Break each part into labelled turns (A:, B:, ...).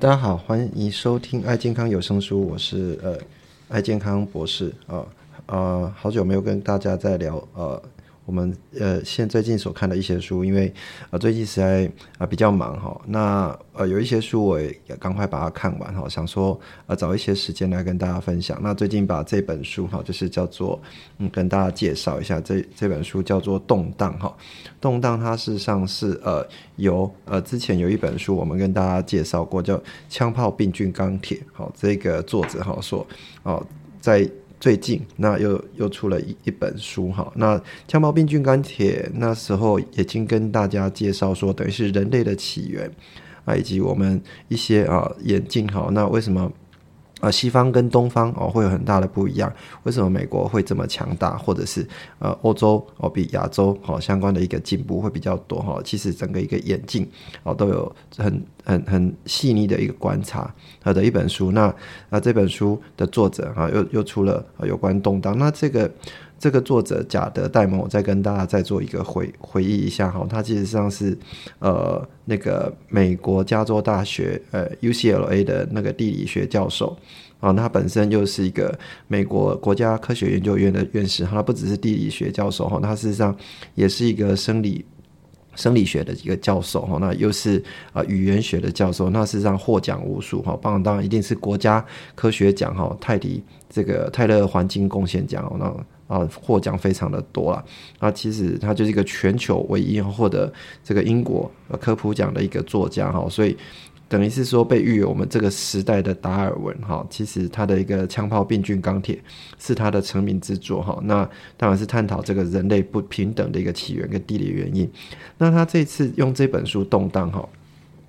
A: 大家好，欢迎收听爱健康有声书，我是呃爱健康博士啊呃，好久没有跟大家在聊呃。我们呃，现最近所看的一些书，因为呃最近实在啊比较忙哈，那呃有一些书我也赶快把它看完哈，想说呃找一些时间来跟大家分享。那最近把这本书哈，就是叫做嗯跟大家介绍一下这这本书叫做《动荡》哈，《动荡》它事实上是呃由呃之前有一本书我们跟大家介绍过叫《枪炮病菌钢铁》好，这个作者哈说哦在。最近那又又出了一一本书哈，那枪炮病菌钢铁那时候已经跟大家介绍说，等于是人类的起源啊，以及我们一些啊眼镜哈，那为什么？啊，西方跟东方哦会有很大的不一样。为什么美国会这么强大，或者是呃欧洲哦比亚洲哦相关的一个进步会比较多哈？其实整个一个演进哦都有很很很细腻的一个观察它的一本书。那那这本书的作者啊又又出了有关动荡。那这个。这个作者贾德戴蒙，我再跟大家再做一个回回忆一下哈，他其实上是呃那个美国加州大学呃 UCLA 的那个地理学教授啊，他本身又是一个美国国家科学研究院的院士，他不只是地理学教授哈，他事实上也是一个生理生理学的一个教授哈，那又是啊语言学的教授，那事实上获奖无数哈，当然当然一定是国家科学奖哈，泰迪这个泰勒环境贡献奖哦那。啊，获奖非常的多啊！啊，其实他就是一个全球唯一获得这个英国科普奖的一个作家哈，所以等于是说被誉为我们这个时代的达尔文哈。其实他的一个枪炮、病菌、钢铁是他的成名之作哈。那当然是探讨这个人类不平等的一个起源跟地理原因。那他这次用这本书动荡哈。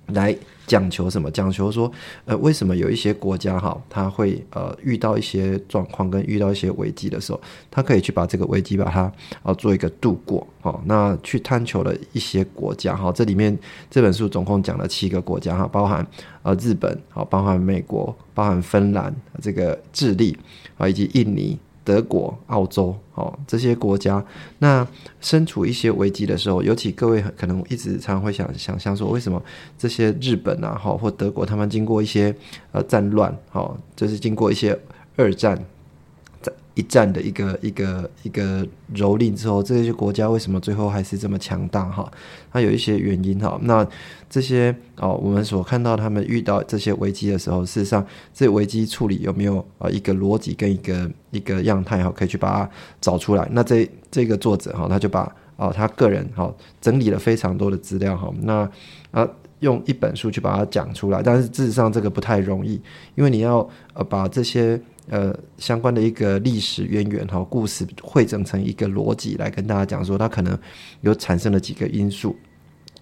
A: 来讲求什么？讲求说，呃，为什么有一些国家哈，他会呃遇到一些状况跟遇到一些危机的时候，他可以去把这个危机把它啊做一个度过哦。那去探求了一些国家哈，这里面这本书总共讲了七个国家哈，包含呃日本好，包含美国，包含芬兰，这个智利啊，以及印尼。德国、澳洲，哦，这些国家，那身处一些危机的时候，尤其各位可能一直常常会想想象说，为什么这些日本啊，哈，或德国，他们经过一些呃战乱，哈，就是经过一些二战。一战的一个一个一个蹂躏之后，这些国家为什么最后还是这么强大？哈，它有一些原因哈。那这些哦，我们所看到他们遇到这些危机的时候，事实上这危机处理有没有啊一个逻辑跟一个一个样态哈，可以去把它找出来。那这这个作者哈，他就把哦他个人哈整理了非常多的资料哈，那啊用一本书去把它讲出来。但是事实上这个不太容易，因为你要呃把这些。呃，相关的一个历史渊源哈，故事汇整成一个逻辑来跟大家讲说，它可能有产生了几个因素，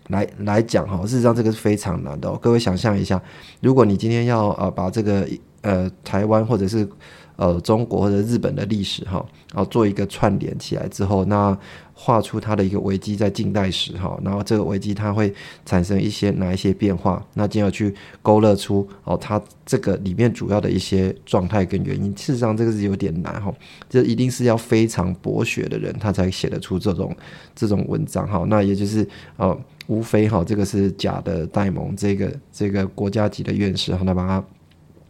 A: 来来讲哈。事实上，这个是非常难的。各位想象一下，如果你今天要呃把这个呃台湾或者是呃中国或者日本的历史哈，然后做一个串联起来之后，那画出它的一个危机在近代史哈，然后这个危机它会产生一些哪一些变化，那进而去勾勒出哦，它这个里面主要的一些状态跟原因。事实上，这个是有点难哈，这一定是要非常博学的人，他才写得出这种这种文章哈。那也就是呃，无非哈，这个是假的戴蒙这个这个国家级的院士，哈，他把它。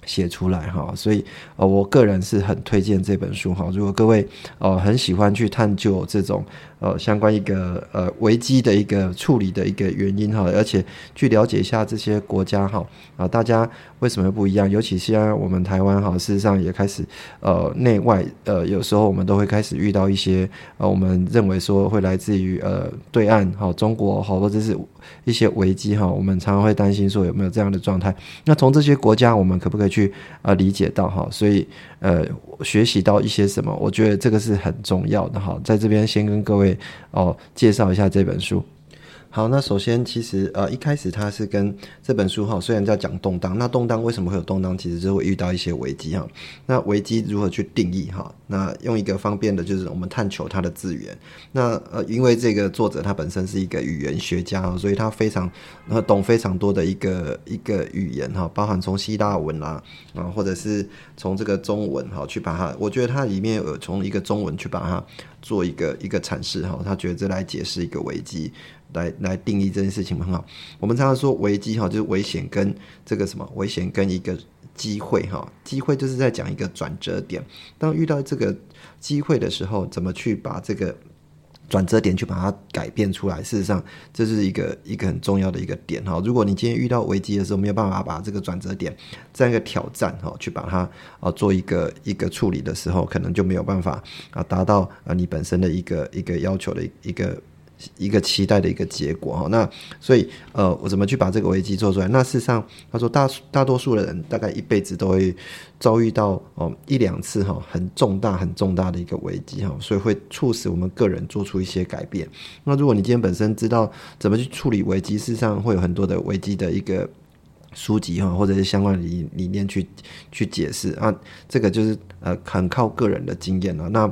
A: 写出来哈，所以呃，我个人是很推荐这本书哈。如果各位呃很喜欢去探究这种呃相关一个呃危机的一个处理的一个原因哈，而且去了解一下这些国家哈啊，大家为什么不一样？尤其现在我们台湾哈，事实上也开始呃内外呃有时候我们都会开始遇到一些呃我们认为说会来自于呃对岸哈中国好或者是一些危机哈，我们常常会担心说有没有这样的状态。那从这些国家，我们可不可以？去啊，理解到哈，所以呃，学习到一些什么，我觉得这个是很重要的哈。在这边先跟各位哦介绍一下这本书。好，那首先其实呃一开始它是跟这本书哈，虽然在讲动荡，那动荡为什么会有动荡？其实就会遇到一些危机哈。那危机如何去定义哈？那用一个方便的，就是我们探求它的字源。那呃，因为这个作者他本身是一个语言学家，所以他非常呃懂非常多的一个一个语言哈，包含从希腊文啦啊，或者是从这个中文哈去把它，我觉得它里面有从一个中文去把它。做一个一个阐释哈，他觉得这来解释一个危机，来来定义这件事情很好。我们常常说危机哈，就是危险跟这个什么危险跟一个机会哈，机会就是在讲一个转折点。当遇到这个机会的时候，怎么去把这个转折点去把它改变出来？事实上，这是一个一个很重要的一个点哈。如果你今天遇到危机的时候，没有办法把这个转折点这样一个挑战哈，去把它啊做一个一个处理的时候，可能就没有办法啊达到啊你本身的一个一个要求的一个。一个期待的一个结果哈，那所以呃，我怎么去把这个危机做出来？那事实上，他说大大多数的人大概一辈子都会遭遇到哦一两次哈很重大很重大的一个危机哈，所以会促使我们个人做出一些改变。那如果你今天本身知道怎么去处理危机，事实上会有很多的危机的一个书籍哈，或者是相关理理念去去解释啊，这个就是呃很靠个人的经验了。那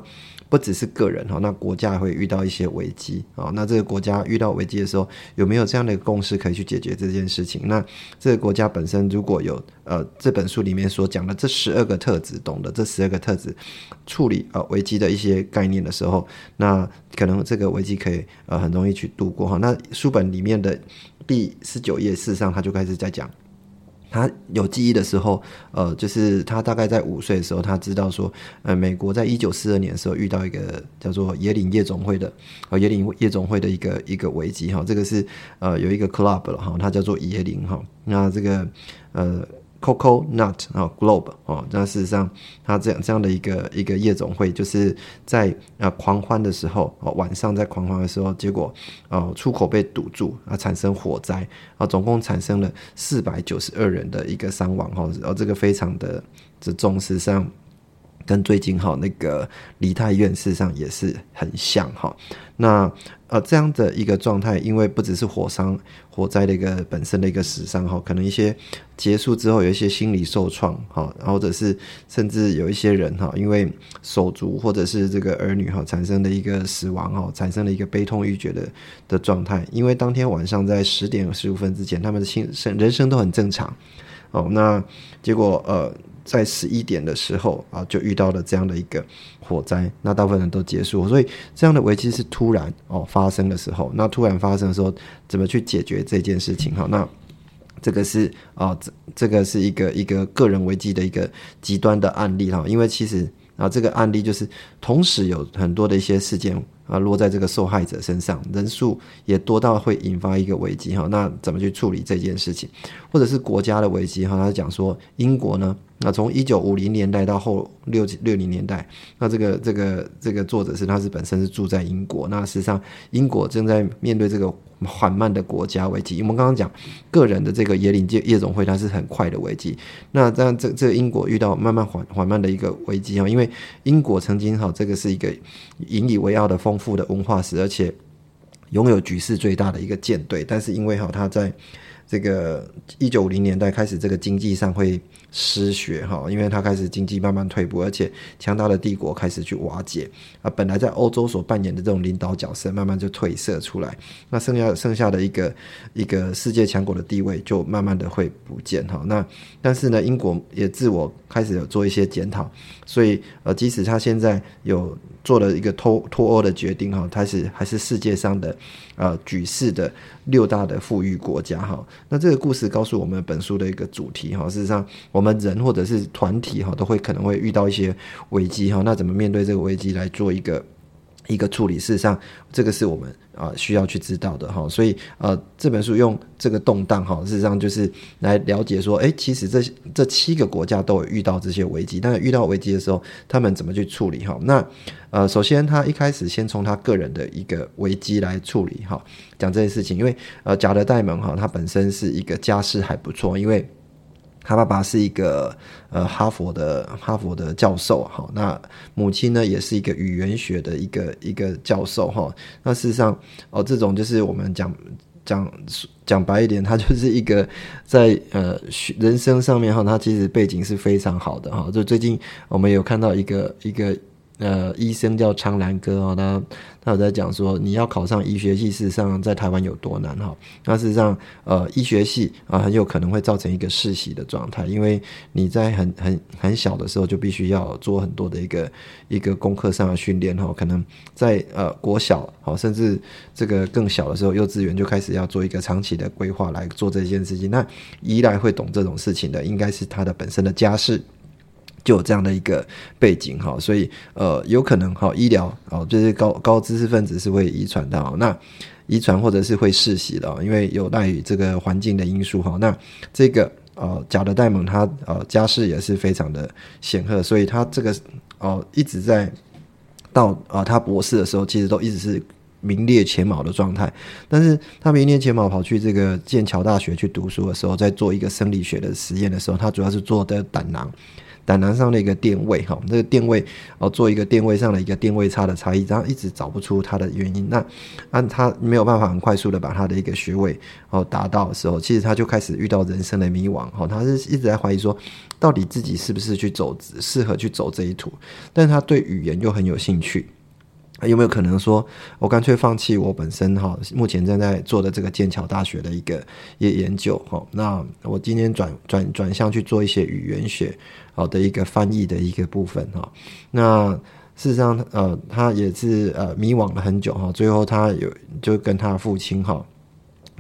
A: 不只是个人哈，那国家会遇到一些危机啊。那这个国家遇到危机的时候，有没有这样的一个共识可以去解决这件事情？那这个国家本身如果有呃这本书里面所讲的这十二个特质，懂得这十二个特质处理呃危机的一些概念的时候，那可能这个危机可以呃很容易去度过哈。那书本里面的第十九页，事实上他就开始在讲。他有记忆的时候，呃，就是他大概在五岁的时候，他知道说，呃，美国在一九四二年的时候遇到一个叫做野岭夜总会的，呃，野岭夜总会的一个一个危机哈，这个是呃有一个 club 了哈，它叫做野岭哈，那这个呃。Coco Nut 啊，Globe 哦，那事实上，它这样这样的一个一个夜总会，就是在啊狂欢的时候哦，晚上在狂欢的时候，结果啊出口被堵住啊，产生火灾啊，总共产生了四百九十二人的一个伤亡哈，然后这个非常的这重视上。跟最近哈那个梨泰院事实上也是很像哈，那呃这样的一个状态，因为不只是火伤火灾的一个本身的一个死伤哈，可能一些结束之后有一些心理受创哈，或者是甚至有一些人哈，因为手足或者是这个儿女哈产生的一个死亡哈，产生了一个悲痛欲绝的的状态，因为当天晚上在十点十五分之前，他们的心生人生都很正常哦，那结果呃。在十一点的时候啊，就遇到了这样的一个火灾，那大部分人都结束，所以这样的危机是突然哦发生的时候，那突然发生的时候，怎么去解决这件事情？哈，那这个是啊，这这个是一个一个个人危机的一个极端的案例哈，因为其实啊，这个案例就是同时有很多的一些事件。啊，落在这个受害者身上，人数也多到会引发一个危机哈。那怎么去处理这件事情，或者是国家的危机哈？他讲说，英国呢，那从一九五零年代到后六六零年代，那这个这个这个作者是他是本身是住在英国，那实际上英国正在面对这个缓慢的国家危机。我们刚刚讲个人的这个野岭界夜总会，它是很快的危机。那这样这这英国遇到慢慢缓缓慢的一个危机啊，因为英国曾经哈，这个是一个引以为傲的。丰富的文化史，而且拥有举世最大的一个舰队，但是因为哈，他在这个一九五零年代开始，这个经济上会。失血哈，因为他开始经济慢慢退步，而且强大的帝国开始去瓦解啊。本来在欧洲所扮演的这种领导角色，慢慢就褪色出来。那剩下剩下的一个一个世界强国的地位，就慢慢的会不见哈。那但是呢，英国也自我开始有做一些检讨，所以呃，即使他现在有做了一个脱脱欧的决定哈，他是还是世界上的呃举世的六大的富裕国家哈。那这个故事告诉我们本书的一个主题哈，事实上我。我们人或者是团体哈，都会可能会遇到一些危机哈。那怎么面对这个危机来做一个一个处理？事实上，这个是我们啊需要去知道的哈。所以呃，这本书用这个动荡哈，事实上就是来了解说，哎，其实这这七个国家都有遇到这些危机，但是遇到危机的时候，他们怎么去处理哈？那呃，首先他一开始先从他个人的一个危机来处理哈，讲这件事情，因为呃，贾德戴蒙哈，他本身是一个家世还不错，因为。他爸爸是一个呃哈佛的哈佛的教授哈，那母亲呢也是一个语言学的一个一个教授哈。那事实上哦，这种就是我们讲讲讲白一点，他就是一个在呃人生上面哈，他其实背景是非常好的哈。就最近我们有看到一个一个呃医生叫昌兰哥哦，他他有在讲说，你要考上医学系，事实上在台湾有多难哈？那事实上，呃，医学系啊，很有可能会造成一个世袭的状态，因为你在很很很小的时候就必须要做很多的一个一个功课上的训练哈，可能在呃国小好，甚至这个更小的时候，幼稚园就开始要做一个长期的规划来做这件事情。那依赖会懂这种事情的，应该是他的本身的家世。就有这样的一个背景哈，所以呃有可能哈医疗哦就是高高知识分子是会遗传的，那遗传或者是会世袭的，因为有赖于这个环境的因素哈。那这个呃贾德戴蒙他呃家世也是非常的显赫，所以他这个哦一直在到啊他博士的时候，其实都一直是名列前茅的状态。但是他名列前茅跑去这个剑桥大学去读书的时候，在做一个生理学的实验的时候，他主要是做的胆囊。胆囊上的一个电位，哈，这个电位哦，做一个电位上的一个电位差的差异，然后一直找不出它的原因。那按他没有办法很快速的把他的一个穴位哦达到的时候，其实他就开始遇到人生的迷惘，哈，他是一直在怀疑说，到底自己是不是去走适合去走这一途，但是他对语言又很有兴趣。有没有可能说，我干脆放弃我本身哈，目前正在做的这个剑桥大学的一个研研究哈？那我今天转转转向去做一些语言学好的一个翻译的一个部分哈？那事实上呃，他也是呃迷惘了很久哈，最后他有就跟他父亲哈，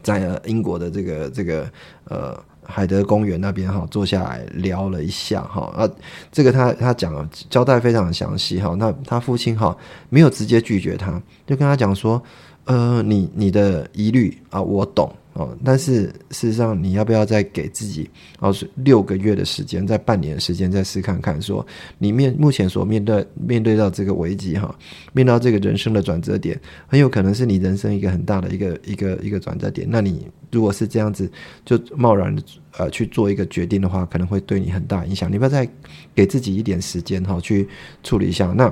A: 在英国的这个这个呃。海德公园那边哈，坐下来聊了一下哈啊，这个他他讲交代非常详细哈。那他父亲哈没有直接拒绝他，就跟他讲说，呃，你你的疑虑啊，我懂。哦，但是事实上，你要不要再给自己哦六个月的时间，在半年的时间再试看看，说你面目前所面对面对到这个危机哈，面到这个人生的转折点，很有可能是你人生一个很大的一个一个一个转折点。那你如果是这样子就贸然的呃去做一个决定的话，可能会对你很大影响。你要不要再给自己一点时间哈，去处理一下？那。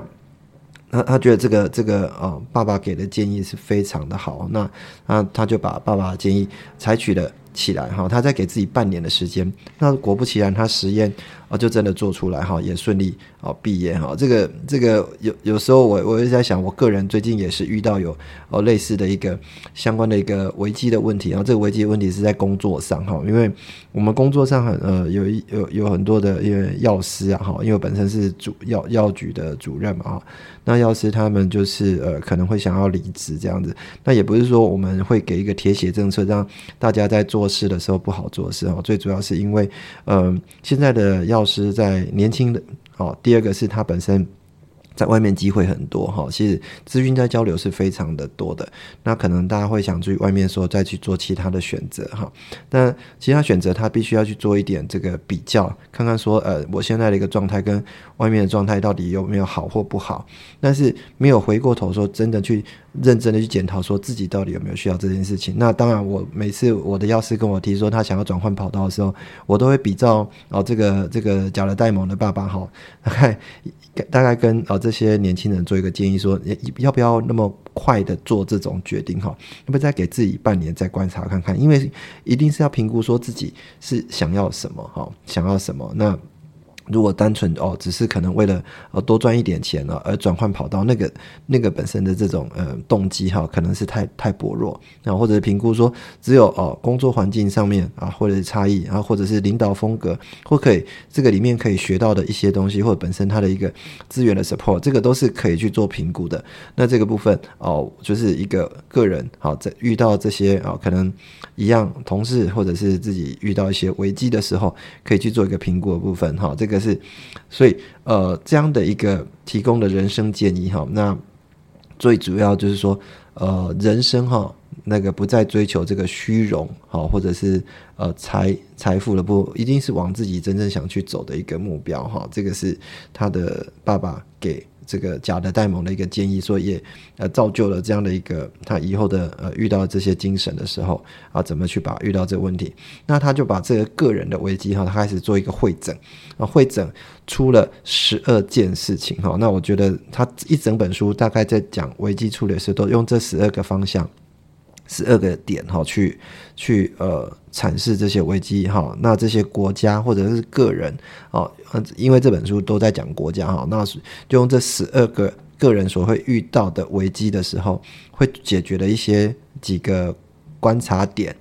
A: 他他觉得这个这个呃，爸爸给的建议是非常的好，那那他就把爸爸的建议采取了起来哈，他再给自己半年的时间，那果不其然，他实验。哦，就真的做出来哈，也顺利哦毕业哈。这个这个有有时候我我也在想，我个人最近也是遇到有哦类似的一个相关的一个危机的问题。然后这个危机的问题是在工作上哈，因为我们工作上很呃有有有很多的因为药师啊哈，因为本身是主药药局的主任嘛哈，那药师他们就是呃可能会想要离职这样子。那也不是说我们会给一个铁血政策，让大家在做事的时候不好做事哦。最主要是因为嗯现在的药。老师在年轻的，哦，第二个是他本身。在外面机会很多哈，其实资讯在交流是非常的多的。那可能大家会想去外面说再去做其他的选择哈。那其他选择他必须要去做一点这个比较，看看说呃我现在的一个状态跟外面的状态到底有没有好或不好。但是没有回过头说真的去认真的去检讨说自己到底有没有需要这件事情。那当然我每次我的药师跟我提说他想要转换跑道的时候，我都会比照哦这个这个假了戴蒙的爸爸哈，大概大概跟哦这。这些年轻人做一个建议，说要不要那么快的做这种决定？哈，要不要再给自己半年再观察看看？因为一定是要评估说自己是想要什么，哈，想要什么那。如果单纯哦，只是可能为了呃多赚一点钱呢，而转换跑道，那个那个本身的这种呃动机哈，可能是太太薄弱，啊，或者是评估说只有哦工作环境上面啊，或者是差异，然后或者是领导风格，或可以这个里面可以学到的一些东西，或者本身它的一个资源的 support，这个都是可以去做评估的。那这个部分哦，就是一个个人好在遇到这些啊，可能一样同事或者是自己遇到一些危机的时候，可以去做一个评估的部分哈，这个。是，所以呃，这样的一个提供的人生建议哈，那最主要就是说，呃，人生哈，那个不再追求这个虚荣哈，或者是呃财财富的不，一定是往自己真正想去走的一个目标哈，这个是他的爸爸给。这个假的戴蒙的一个建议，说也呃造就了这样的一个他以后的呃遇到这些精神的时候啊，怎么去把遇到这个问题？那他就把这个个人的危机哈，他开始做一个会诊啊，会诊出了十二件事情哈。那我觉得他一整本书大概在讲危机处理的时候，都用这十二个方向。十二个点哈，去去呃阐释这些危机哈。那这些国家或者是个人哦，因为这本书都在讲国家哈，那就用这十二个个人所会遇到的危机的时候，会解决的一些几个观察点。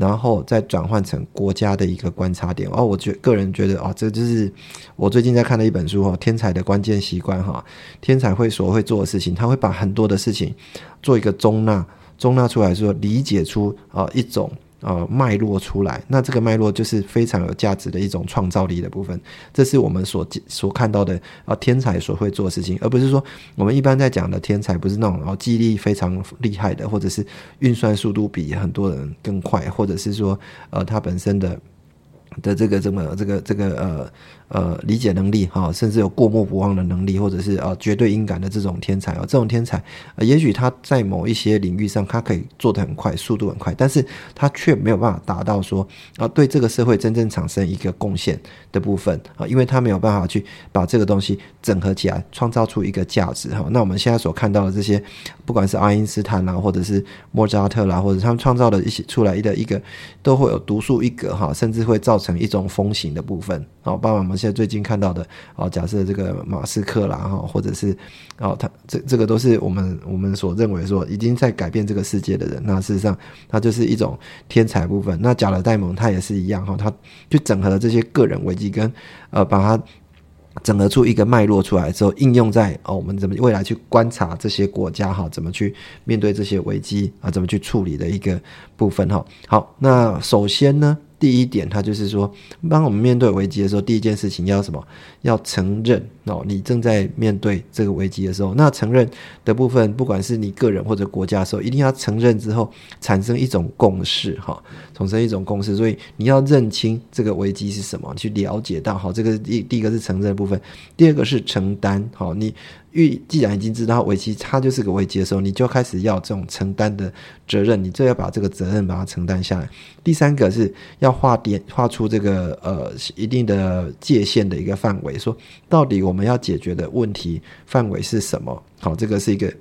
A: 然后再转换成国家的一个观察点哦，我觉个人觉得哦，这就是我最近在看的一本书哦，《天才的关键习惯》哈，天才会所会做的事情，他会把很多的事情做一个中纳，中纳出来说理解出啊一种。呃，脉络出来，那这个脉络就是非常有价值的一种创造力的部分。这是我们所所看到的啊，天才所会做的事情，而不是说我们一般在讲的天才，不是那种哦记忆力非常厉害的，或者是运算速度比很多人更快，或者是说呃他本身的的这个这么这个这个呃。呃，理解能力哈，甚至有过目不忘的能力，或者是呃绝对音感的这种天才哦，这种天才，呃，也许他在某一些领域上，他可以做得很快，速度很快，但是他却没有办法达到说啊，对这个社会真正产生一个贡献的部分啊，因为他没有办法去把这个东西整合起来，创造出一个价值哈。那我们现在所看到的这些，不管是爱因斯坦啦，或者是莫扎特啦，或者他们创造的一些出来的一个，都会有独树一格哈，甚至会造成一种风行的部分。好，包括我们现在最近看到的，哦，假设这个马斯克啦，哈，或者是，哦，他这这个都是我们我们所认为说已经在改变这个世界的人。那事实上，他就是一种天才部分。那贾勒戴蒙他也是一样哈，他就整合了这些个人危机跟，呃，把它整合出一个脉络出来之后，应用在哦，我们怎么未来去观察这些国家哈，怎么去面对这些危机啊，怎么去处理的一个部分哈。好，那首先呢。第一点，他就是说，当我们面对危机的时候，第一件事情要什么？要承认哦，你正在面对这个危机的时候，那承认的部分，不管是你个人或者国家的时候，一定要承认之后产生一种共识哈，产生一种共识。所以你要认清这个危机是什么，去了解到好，这个第第一个是承认的部分，第二个是承担好你。预既然已经知道危机，它就是个危机的时候，你就开始要这种承担的责任，你就要把这个责任把它承担下来。第三个是要画点画出这个呃一定的界限的一个范围，说到底我们要解决的问题范围是什么？好，这个是一个。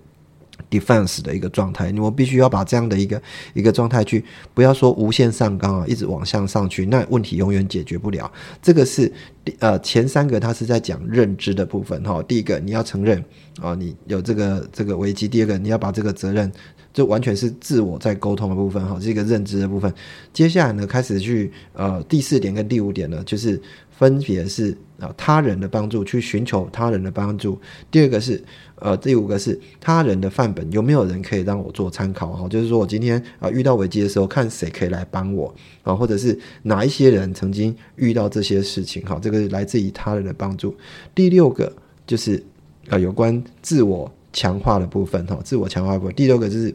A: Defense 的一个状态，你我必须要把这样的一个一个状态去，不要说无限上纲啊，一直往向上去，那问题永远解决不了。这个是呃前三个，它是在讲认知的部分哈。第一个你要承认啊，你有这个这个危机；第二个你要把这个责任，就完全是自我在沟通的部分哈，这个认知的部分。接下来呢，开始去呃第四点跟第五点呢，就是分别是啊他人的帮助，去寻求他人的帮助。第二个是。呃，第五个是他人的范本，有没有人可以让我做参考哈？就是说我今天啊遇到危机的时候，看谁可以来帮我啊，或者是哪一些人曾经遇到这些事情哈？这个来自于他人的帮助。第六个就是呃有关自我强化的部分哈，自我强化部分。第六个就是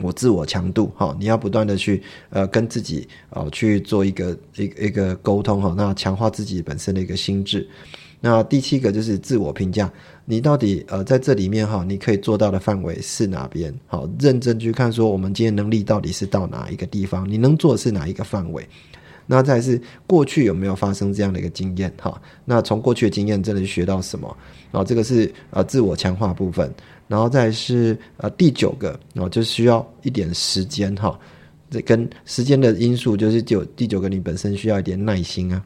A: 我自我强度哈，你要不断的去呃跟自己啊去做一个一一个沟通哈，那强化自己本身的一个心智。那第七个就是自我评价。你到底呃在这里面哈，你可以做到的范围是哪边？好，认真去看说我们今天能力到底是到哪一个地方？你能做的是哪一个范围？那再是过去有没有发生这样的一个经验？哈，那从过去的经验真的学到什么？然后这个是呃自我强化部分，然后再是呃第九个，然后就需要一点时间哈，这跟时间的因素就是九第九个你本身需要一点耐心啊。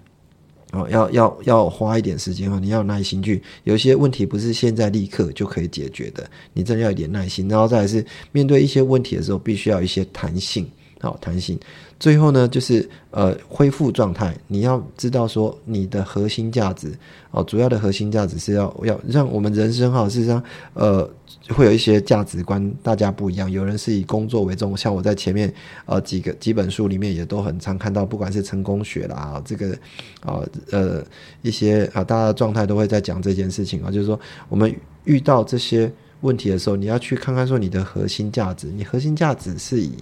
A: 哦，要要要花一点时间哈，你要耐心去，有些问题不是现在立刻就可以解决的，你真的要一点耐心。然后再是面对一些问题的时候，必须要一些弹性，好弹性。最后呢，就是呃恢复状态。你要知道说你的核心价值哦，主要的核心价值是要要让我们人生哈，事实上呃会有一些价值观大家不一样。有人是以工作为重，像我在前面呃几个几本书里面也都很常看到，不管是成功学啦，这个啊呃一些啊大家的状态都会在讲这件事情啊，就是说我们遇到这些问题的时候，你要去看看说你的核心价值，你核心价值是以。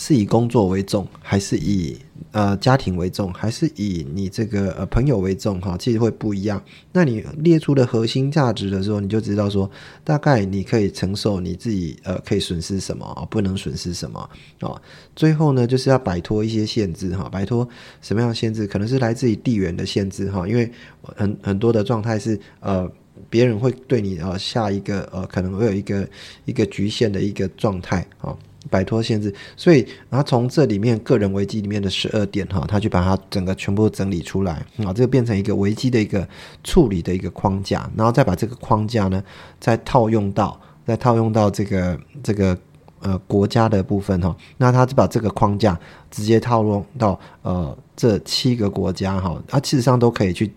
A: 是以工作为重，还是以呃家庭为重，还是以你这个呃朋友为重？哈，其实会不一样。那你列出的核心价值的时候，你就知道说，大概你可以承受你自己呃可以损失什么，不能损失什么啊。最后呢，就是要摆脱一些限制哈，摆脱什么样的限制？可能是来自于地缘的限制哈，因为很很多的状态是呃别人会对你呃下一个呃可能会有一个一个局限的一个状态啊。摆脱限制，所以然后从这里面个人危机里面的十二点哈，他去把它整个全部整理出来。啊，这个变成一个危机的一个处理的一个框架，然后再把这个框架呢，再套用到再套用到这个这个呃国家的部分哈，那他就把这个框架直接套用到呃这七个国家哈，它事实上都可以去。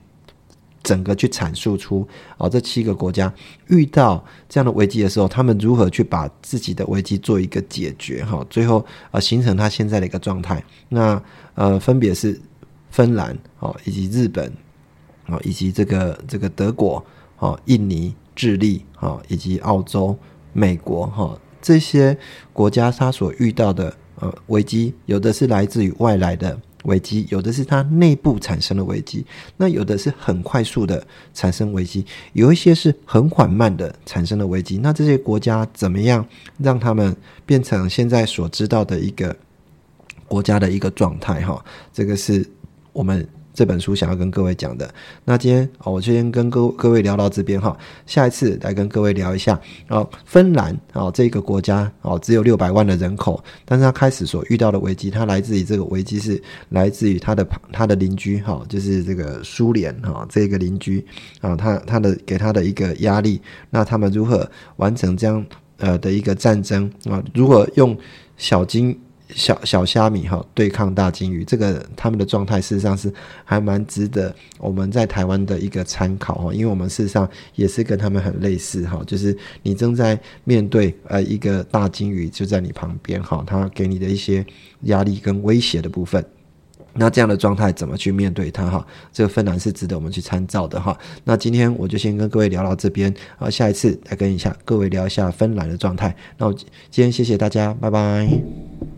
A: 整个去阐述出啊，这七个国家遇到这样的危机的时候，他们如何去把自己的危机做一个解决哈，最后啊形成他现在的一个状态。那呃，分别是芬兰哦，以及日本哦，以及这个这个德国哦，印尼、智利哦，以及澳洲、美国哈这些国家，他所遇到的呃危机，有的是来自于外来的。危机有的是它内部产生的危机，那有的是很快速的产生危机，有一些是很缓慢的产生的危机。那这些国家怎么样让他们变成现在所知道的一个国家的一个状态？哈，这个是我们。这本书想要跟各位讲的，那今天我先跟各各位聊到这边哈，下一次来跟各位聊一下哦，芬兰哦这个国家哦只有六百万的人口，但是他开始所遇到的危机，它来自于这个危机是来自于他的他的邻居哈，就是这个苏联哈这个邻居啊，他他的给他的一个压力，那他们如何完成这样呃的一个战争啊？如何用小金？小小虾米哈对抗大金鱼，这个他们的状态事实上是还蛮值得我们在台湾的一个参考哈，因为我们事实上也是跟他们很类似哈，就是你正在面对呃一个大金鱼就在你旁边哈，他给你的一些压力跟威胁的部分，那这样的状态怎么去面对它哈？这个芬兰是值得我们去参照的哈。那今天我就先跟各位聊到这边啊，下一次来跟一下各位聊一下芬兰的状态。那我今天谢谢大家，拜拜。